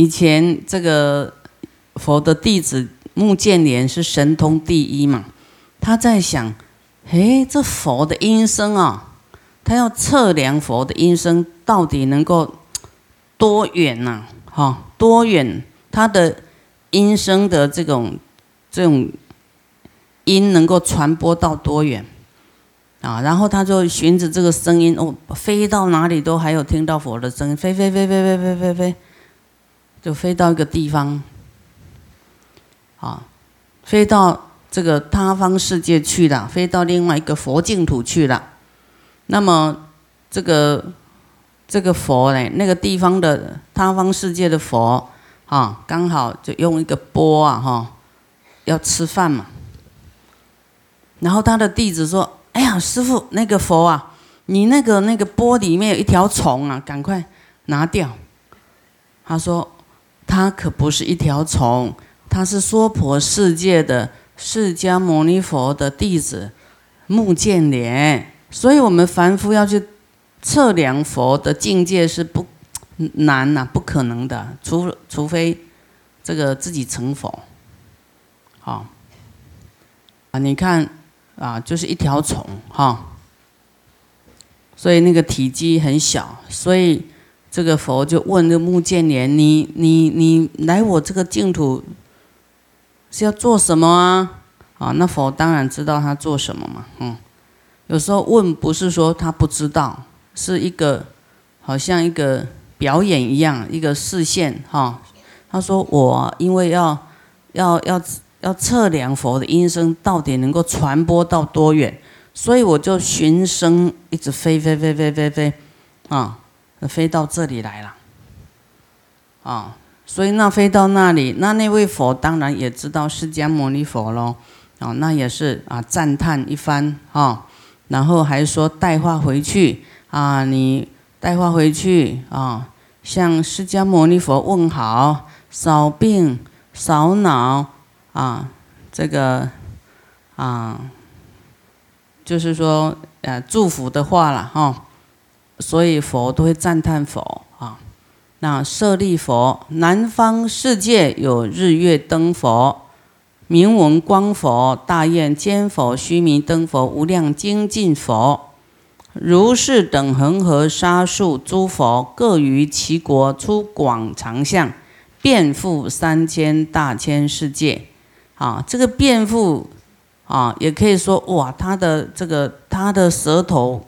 以前这个佛的弟子目犍连是神通第一嘛，他在想，诶，这佛的音声啊，他要测量佛的音声到底能够多远呐？哈，多远？他的音声的这种这种音能够传播到多远？啊，然后他就循着这个声音哦，飞到哪里都还有听到佛的声音，飞飞飞飞飞飞飞飞，就飞到一个地方，啊，飞到这个他方世界去了，飞到另外一个佛净土去了。那么这个这个佛呢，那个地方的他方世界的佛啊，刚好就用一个钵啊哈，要吃饭嘛。然后他的弟子说。哎呀，师傅，那个佛啊，你那个那个钵里面有一条虫啊，赶快拿掉。他说，他可不是一条虫，他是娑婆世界的释迦牟尼佛的弟子目犍连。所以，我们凡夫要去测量佛的境界是不难呐，不可能的，除除非这个自己成佛。好啊，你看。啊，就是一条虫哈，所以那个体积很小，所以这个佛就问这个目犍连：“你你你来我这个净土是要做什么啊？”啊，那佛当然知道他做什么嘛，嗯，有时候问不是说他不知道，是一个好像一个表演一样，一个视线哈。他说：“我因为要要要。”要测量佛的音声到底能够传播到多远，所以我就寻声一直飞飞飞飞飞飞，啊，飞到这里来了，啊，所以那飞到那里，那那位佛当然也知道释迦牟尼佛喽，啊，那也是啊赞叹一番啊，然后还说带话回去啊，你带话回去啊，向释迦牟尼佛问好，扫病扫恼。啊，这个啊，就是说呃祝福的话了哈，所以佛都会赞叹佛啊。那舍利佛，南方世界有日月灯佛、明文光佛、大愿坚佛、须弥灯佛、无量精进佛，如是等恒河沙数诸佛，各于其国出广长相，遍覆三千大千世界。啊，这个遍覆，啊，也可以说哇，他的这个他的舌头，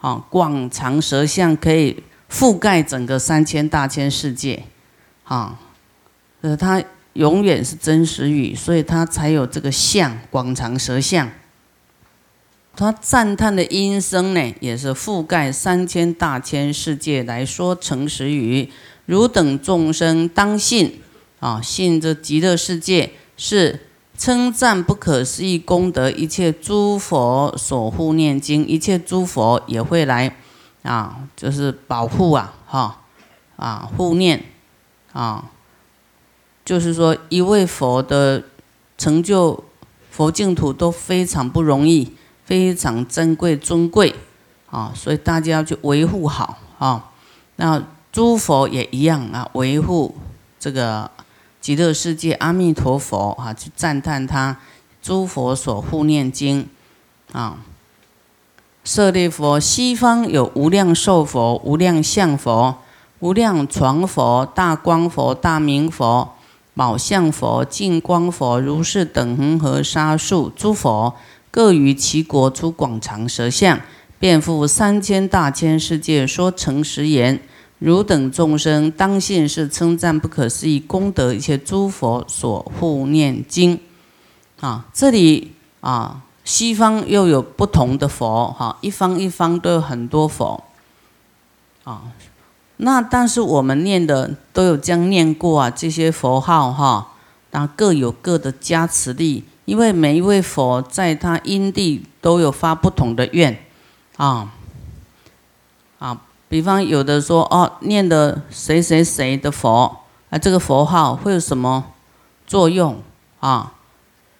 啊，广长舌相可以覆盖整个三千大千世界，啊，呃，他永远是真实语，所以他才有这个相广长舌相。他赞叹的音声呢，也是覆盖三千大千世界来说诚实语。汝等众生当信，啊，信这极乐世界是。称赞不可思议功德，一切诸佛所护念经，一切诸佛也会来啊，就是保护啊，哈啊护念啊，就是说一位佛的成就佛净土都非常不容易，非常珍贵尊贵啊，所以大家要去维护好啊。那诸佛也一样啊，维护这个。极乐世界阿弥陀佛啊，去赞叹他诸佛所护念经啊。舍利佛，西方有无量寿佛、无量相佛、无量床佛、大光佛、大明佛、宝相佛、净光佛，如是等恒河沙数诸佛，各于其国出广长舌相，遍覆三千大千世界，说诚实言。汝等众生当信是称赞不可思议功德，一切诸佛所护念经。啊，这里啊，西方又有不同的佛，哈，一方一方都有很多佛。啊，那但是我们念的都有将念过啊，这些佛号哈，那各有各的加持力，因为每一位佛在他因地都有发不同的愿，啊，啊。比方有的说哦，念的谁谁谁的佛啊，这个佛号会有什么作用啊？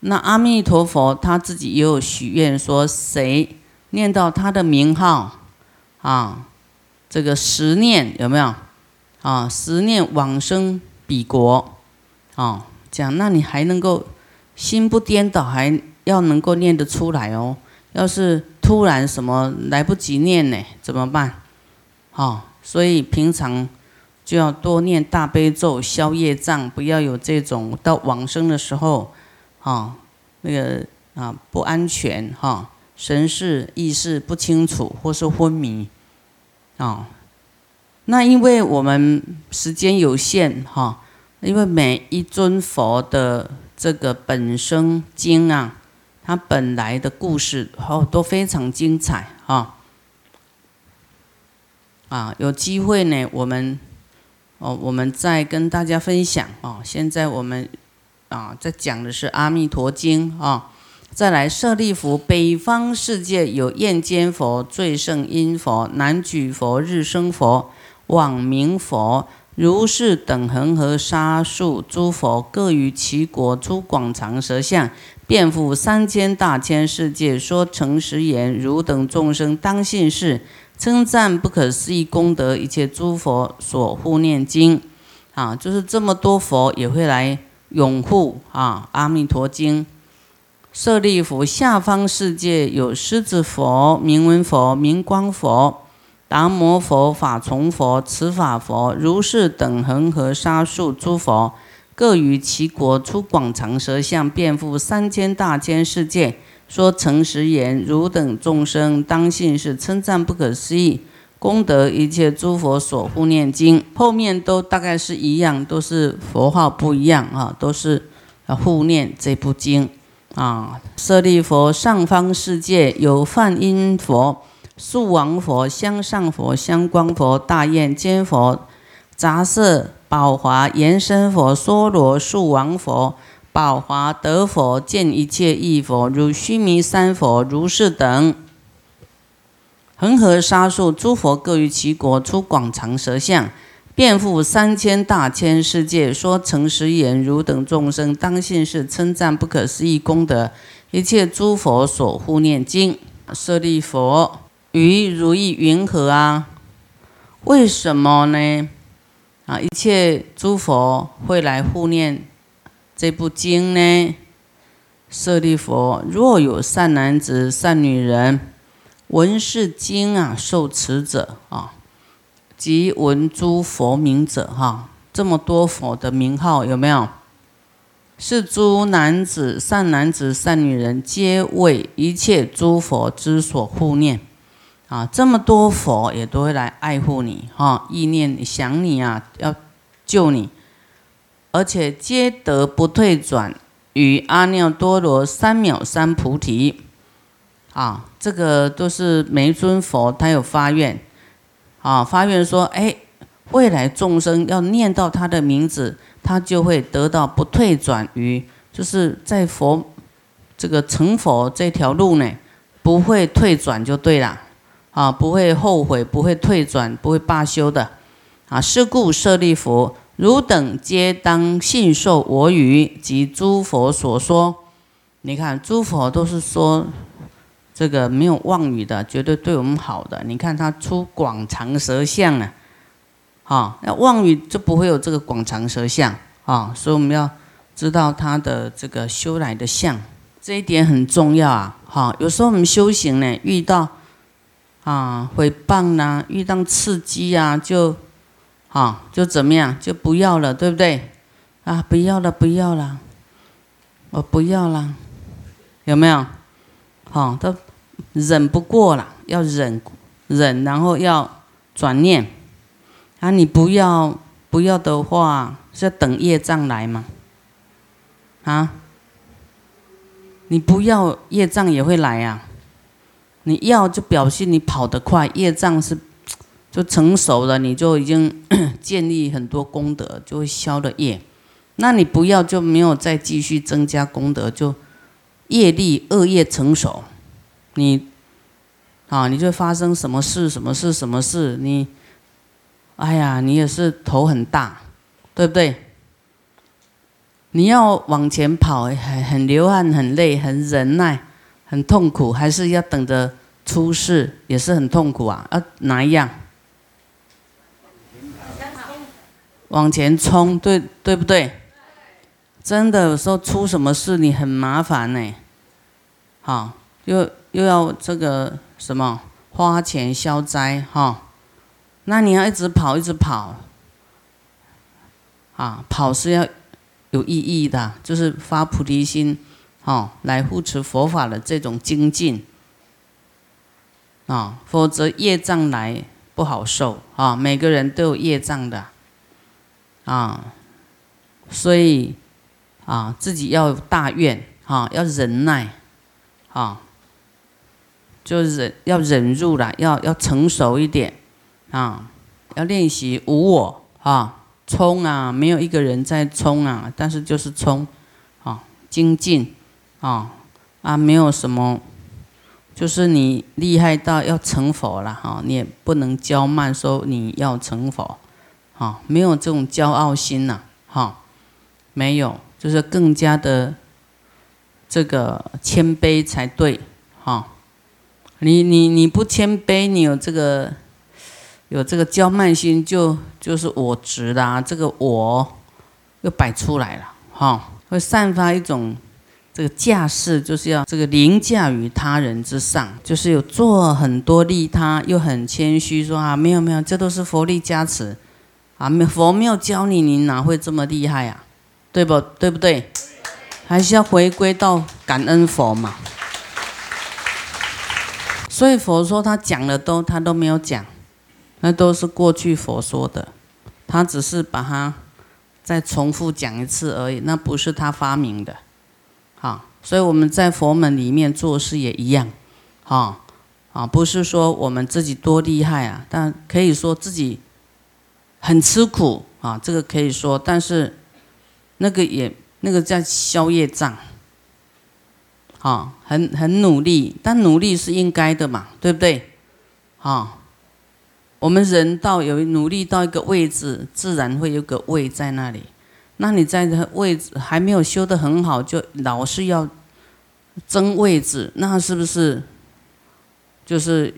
那阿弥陀佛他自己也有许愿说，谁念到他的名号啊，这个十念有没有啊？十念往生彼国，啊，讲那你还能够心不颠倒，还要能够念得出来哦。要是突然什么来不及念呢，怎么办？哦，所以平常就要多念大悲咒消业障，不要有这种到往生的时候，啊，那个啊不安全哈，神识意识不清楚或是昏迷，啊。那因为我们时间有限哈，因为每一尊佛的这个本生经啊，它本来的故事哦都非常精彩哈。啊，有机会呢，我们哦，我们再跟大家分享哦。现在我们啊在讲的是《阿弥陀经》啊，再来舍利弗，北方世界有焰尖佛、最胜音佛、南举佛、日生佛。往明佛如是等恒河沙数诸佛各于其国诸广长舌相，遍覆三千大千世界，说诚实言：汝等众生当信是，称赞不可思议功德，一切诸佛所护念经。啊，就是这么多佛也会来拥护啊！阿弥陀经，舍利弗，下方世界有狮子佛、明文佛、明光佛。达摩佛、法从佛、持法佛、如是等恒河沙数诸佛，各于其国出广长舌相，遍覆三千大千世界，说诚实言：汝等众生当信是，称赞不可思议功德，一切诸佛所护念经。后面都大概是一样，都是佛号不一样啊，都是护念这部经啊。舍利佛，上方世界有梵音佛。树王佛、香上佛、香光佛、大焰尖佛、杂色宝华延伸佛、梭罗树王佛、宝华德佛、见一切异佛，如须弥山佛、如是等，恒河沙数诸佛各于其国出广长舌相，遍覆三千大千世界，说诚实言：汝等众生当信是，称赞不可思议功德，一切诸佛所护念经。舍利佛。于如意云何啊？为什么呢？啊，一切诸佛会来护念这部经呢？舍利弗，若有善男子、善女人闻是经啊，受持者啊，即闻诸佛名者哈，这么多佛的名号有没有？是诸男子、善男子、善女人，皆为一切诸佛之所护念。啊，这么多佛也都会来爱护你，哈，意念想你啊，要救你，而且皆得不退转，与阿耨多罗三藐三菩提，啊，这个都是每尊佛他有发愿，啊，发愿说，哎，未来众生要念到他的名字，他就会得到不退转于，就是在佛这个成佛这条路呢，不会退转就对了。啊，不会后悔，不会退转，不会罢休的。啊，是故舍利弗，汝等皆当信受我语及诸佛所说。你看，诸佛都是说这个没有妄语的，绝对对我们好的。你看他出广长舌相啊，啊，那妄语就不会有这个广长舌相啊。所以我们要知道他的这个修来的相，这一点很重要啊。好，有时候我们修行呢，遇到。啊，诽谤呐，遇到刺激啊，就，啊，就怎么样，就不要了，对不对？啊，不要了，不要了，我不要了，有没有？好，都忍不过了，要忍，忍，然后要转念。啊，你不要，不要的话，是要等业障来吗？啊，你不要，业障也会来呀。你要就表示你跑得快，业障是就成熟了，你就已经 建立很多功德，就会消了业。那你不要就没有再继续增加功德，就业力恶业成熟，你啊，你就发生什么事，什么事，什么事，你哎呀，你也是头很大，对不对？你要往前跑，很很流汗，很累，很忍耐。很痛苦，还是要等着出世，也是很痛苦啊！啊，哪一样？往前冲，对对不对？真的有时候出什么事，你很麻烦呢。好，又又要这个什么花钱消灾哈？那你要一直跑，一直跑。啊，跑是要有意义的，就是发菩提心，哦，来护持佛法的这种精进。啊，否则业障来不好受啊！每个人都有业障的，啊，所以啊，自己要大愿啊，要忍耐啊，就忍要忍住了，要要成熟一点啊，要练习无我啊，冲啊，没有一个人在冲啊，但是就是冲啊，精进啊啊，没有什么。就是你厉害到要成佛了哈，你也不能骄慢说你要成佛，啊，没有这种骄傲心呐，哈，没有，就是更加的这个谦卑才对，哈，你你你不谦卑，你有这个有这个骄慢心，就就是我执啦，这个我又摆出来了，哈，会散发一种。这个架势就是要这个凌驾于他人之上，就是有做很多利他，又很谦虚，说啊没有没有，这都是佛力加持，啊没佛没有教你，你哪会这么厉害呀？对不对不对？还是要回归到感恩佛嘛。所以佛说他讲的都他都没有讲，那都是过去佛说的，他只是把它再重复讲一次而已，那不是他发明的。啊，所以我们在佛门里面做事也一样，啊啊，不是说我们自己多厉害啊，但可以说自己很吃苦啊，这个可以说，但是那个也那个叫消业障，啊，很很努力，但努力是应该的嘛，对不对？啊，我们人到有努力到一个位置，自然会有个位在那里。那你在这位置还没有修得很好，就老是要争位置，那是不是就是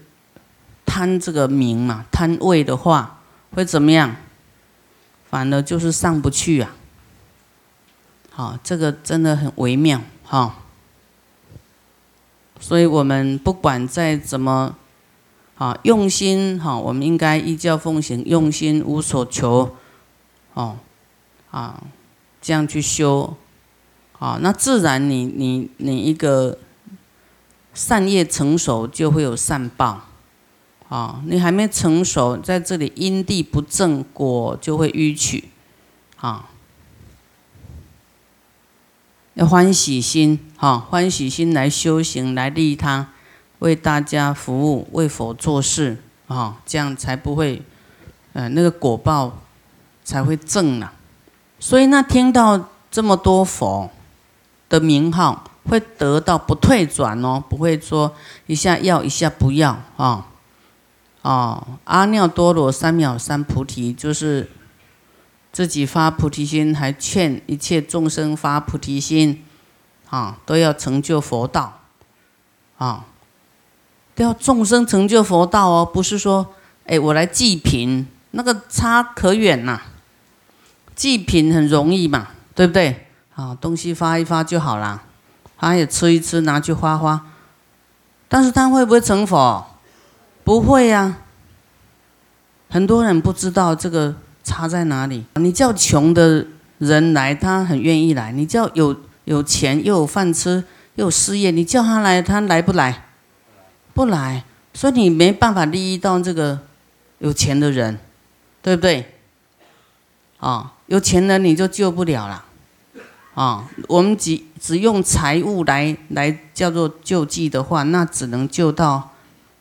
贪这个名嘛？贪位的话会怎么样？反而就是上不去啊！好，这个真的很微妙哈。所以我们不管再怎么啊用心哈，我们应该依教奉行，用心无所求哦。啊，这样去修，啊，那自然你你你一个善业成熟，就会有善报，啊，你还没成熟，在这里因地不正，果就会迂曲，啊，要欢喜心，哈，欢喜心来修行，来利他，为大家服务，为佛做事，啊，这样才不会，呃，那个果报才会正呢。所以，那听到这么多佛的名号，会得到不退转哦，不会说一下要一下不要啊。哦，阿耨多罗三藐三菩提，就是自己发菩提心，还劝一切众生发菩提心，啊，都要成就佛道，啊，都要众生成就佛道哦，不是说，哎，我来济贫，那个差可远呐。祭品很容易嘛，对不对？啊，东西发一发就好了，他也吃一吃，拿去花花。但是他会不会成佛？不会呀。很多人不知道这个差在哪里。你叫穷的人来，他很愿意来；你叫有有钱又有饭吃又有事业，你叫他来，他来不来？不来。所以你没办法利益到这个有钱的人，对不对？啊。有钱人你就救不了了，啊，我们只只用财物来来叫做救济的话，那只能救到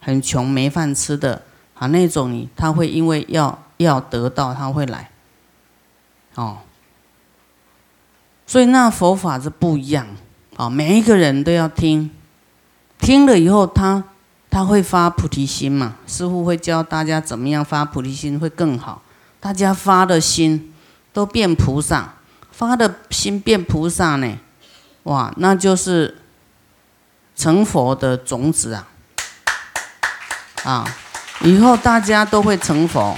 很穷没饭吃的啊那种，你他会因为要要得到他会来，哦，所以那佛法是不一样啊，每一个人都要听，听了以后他他会发菩提心嘛，师傅会教大家怎么样发菩提心会更好，大家发的心。都变菩萨，发的心变菩萨呢，哇，那就是成佛的种子啊！啊，以后大家都会成佛，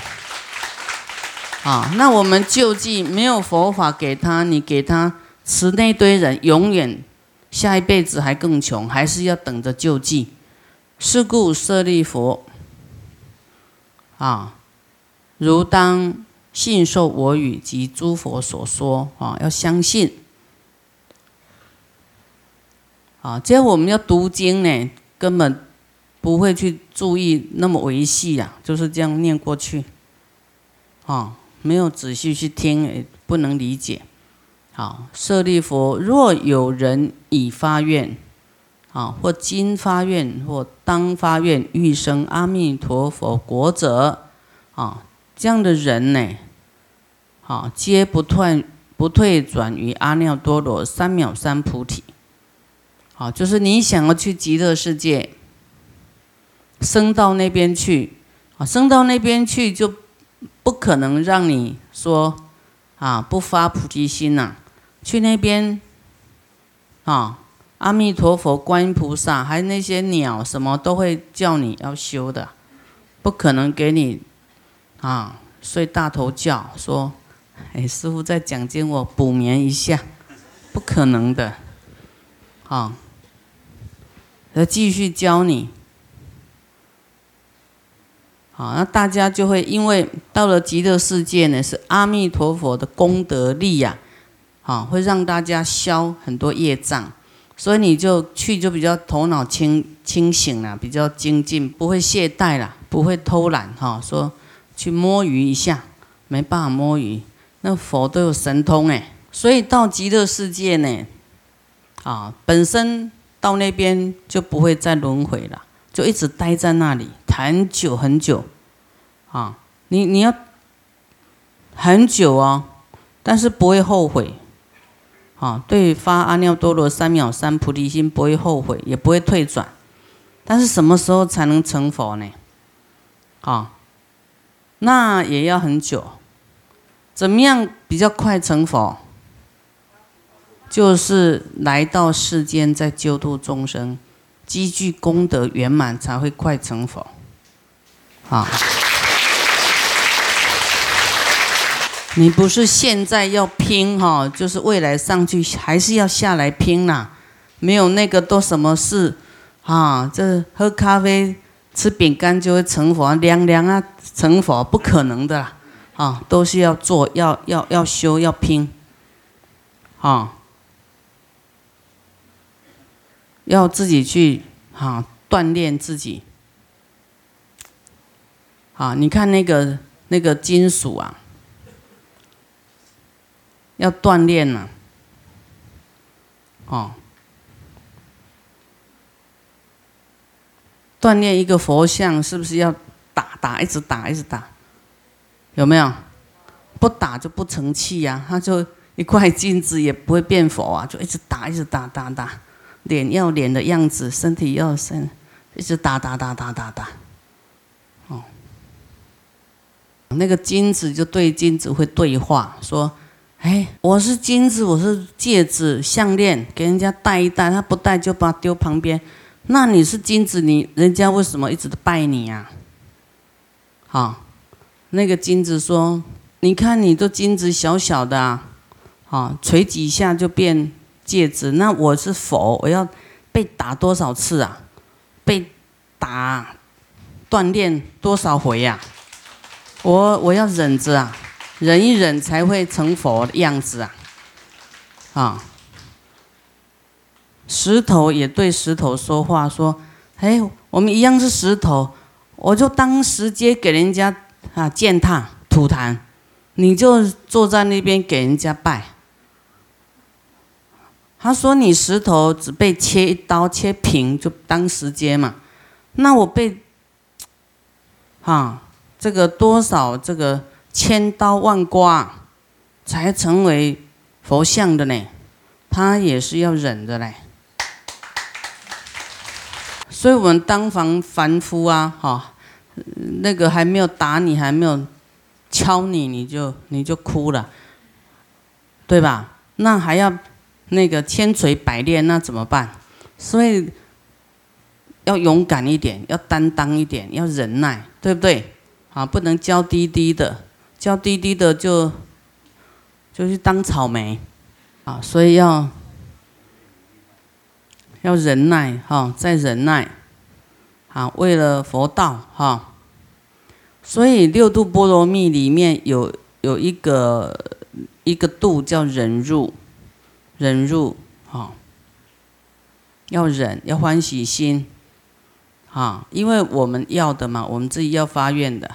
啊，那我们救济没有佛法给他，你给他吃那堆人，永远下一辈子还更穷，还是要等着救济。是故舍利佛啊，如当信受我语及诸佛所说啊，要相信啊。这样我们要读经呢，根本不会去注意那么维系呀，就是这样念过去啊。没有仔细去听，不能理解。好，舍利佛，若有人已发愿，啊，或今发愿，或当发愿，欲生阿弥陀佛国者，啊，这样的人呢，好，皆不退不退转于阿耨多罗三藐三菩提。好，就是你想要去极乐世界，升到那边去，啊，升到那边去就。不可能让你说啊不发菩提心呐，去那边啊，阿弥陀佛、观音菩萨，还有那些鸟什么都会叫你要修的，不可能给你啊睡大头觉，说哎师傅在讲经，我补眠一下，不可能的，啊，要继续教你。好，那大家就会因为到了极乐世界呢，是阿弥陀佛的功德力呀，好，会让大家消很多业障，所以你就去就比较头脑清清醒了，比较精进，不会懈怠了，不会偷懒哈。说去摸鱼一下，没办法摸鱼，那佛都有神通哎，所以到极乐世界呢，啊，本身到那边就不会再轮回了。就一直待在那里很久很久，啊，你你要很久哦，但是不会后悔，啊，对发阿耨多罗三藐三菩提心不会后悔，也不会退转，但是什么时候才能成佛呢？啊，那也要很久，怎么样比较快成佛？就是来到世间，在救度众生。积聚功德圆满，才会快成佛。啊！你不是现在要拼哈，就是未来上去还是要下来拼呐？没有那个都什么事啊？这喝咖啡、吃饼干就会成佛，凉凉啊成佛不可能的啦！啊，都是要做，要要要修，要拼。啊！要自己去哈锻炼自己，啊，你看那个那个金属啊，要锻炼呐，哦，锻炼一个佛像是不是要打打一直打一直打？有没有？不打就不成器呀，他就一块金子也不会变佛啊，就一直打一直打打打。脸要脸的样子，身体要身，一直打打打打打打，哦，那个金子就对金子会对话，说：“哎，我是金子，我是戒指、项链，给人家戴一戴，他不戴就把它丢旁边。那你是金子，你人家为什么一直都拜你呀？”好，那个金子说：“你看你这金子小小的啊，好锤几下就变。”戒指，那我是佛，我要被打多少次啊？被打锻炼多少回呀？我我要忍着啊，忍一忍才会成佛的样子啊！啊，石头也对石头说话，说：“哎，我们一样是石头，我就当石阶给人家啊践踏吐痰，你就坐在那边给人家拜。”他说：“你石头只被切一刀切平就当石阶嘛，那我被，哈，这个多少这个千刀万剐，才成为佛像的呢？他也是要忍的嘞。所以我们当防凡夫啊，哈，那个还没有打你，还没有敲你，你就你就哭了，对吧？那还要。”那个千锤百炼，那怎么办？所以要勇敢一点，要担当一点，要忍耐，对不对？啊，不能娇滴滴的，娇滴滴的就就去当草莓啊，所以要要忍耐哈，再忍耐啊，为了佛道哈。所以六度波罗蜜里面有有一个一个度叫忍入，忍入哈，要忍，要欢喜心。啊，因为我们要的嘛，我们自己要发愿的，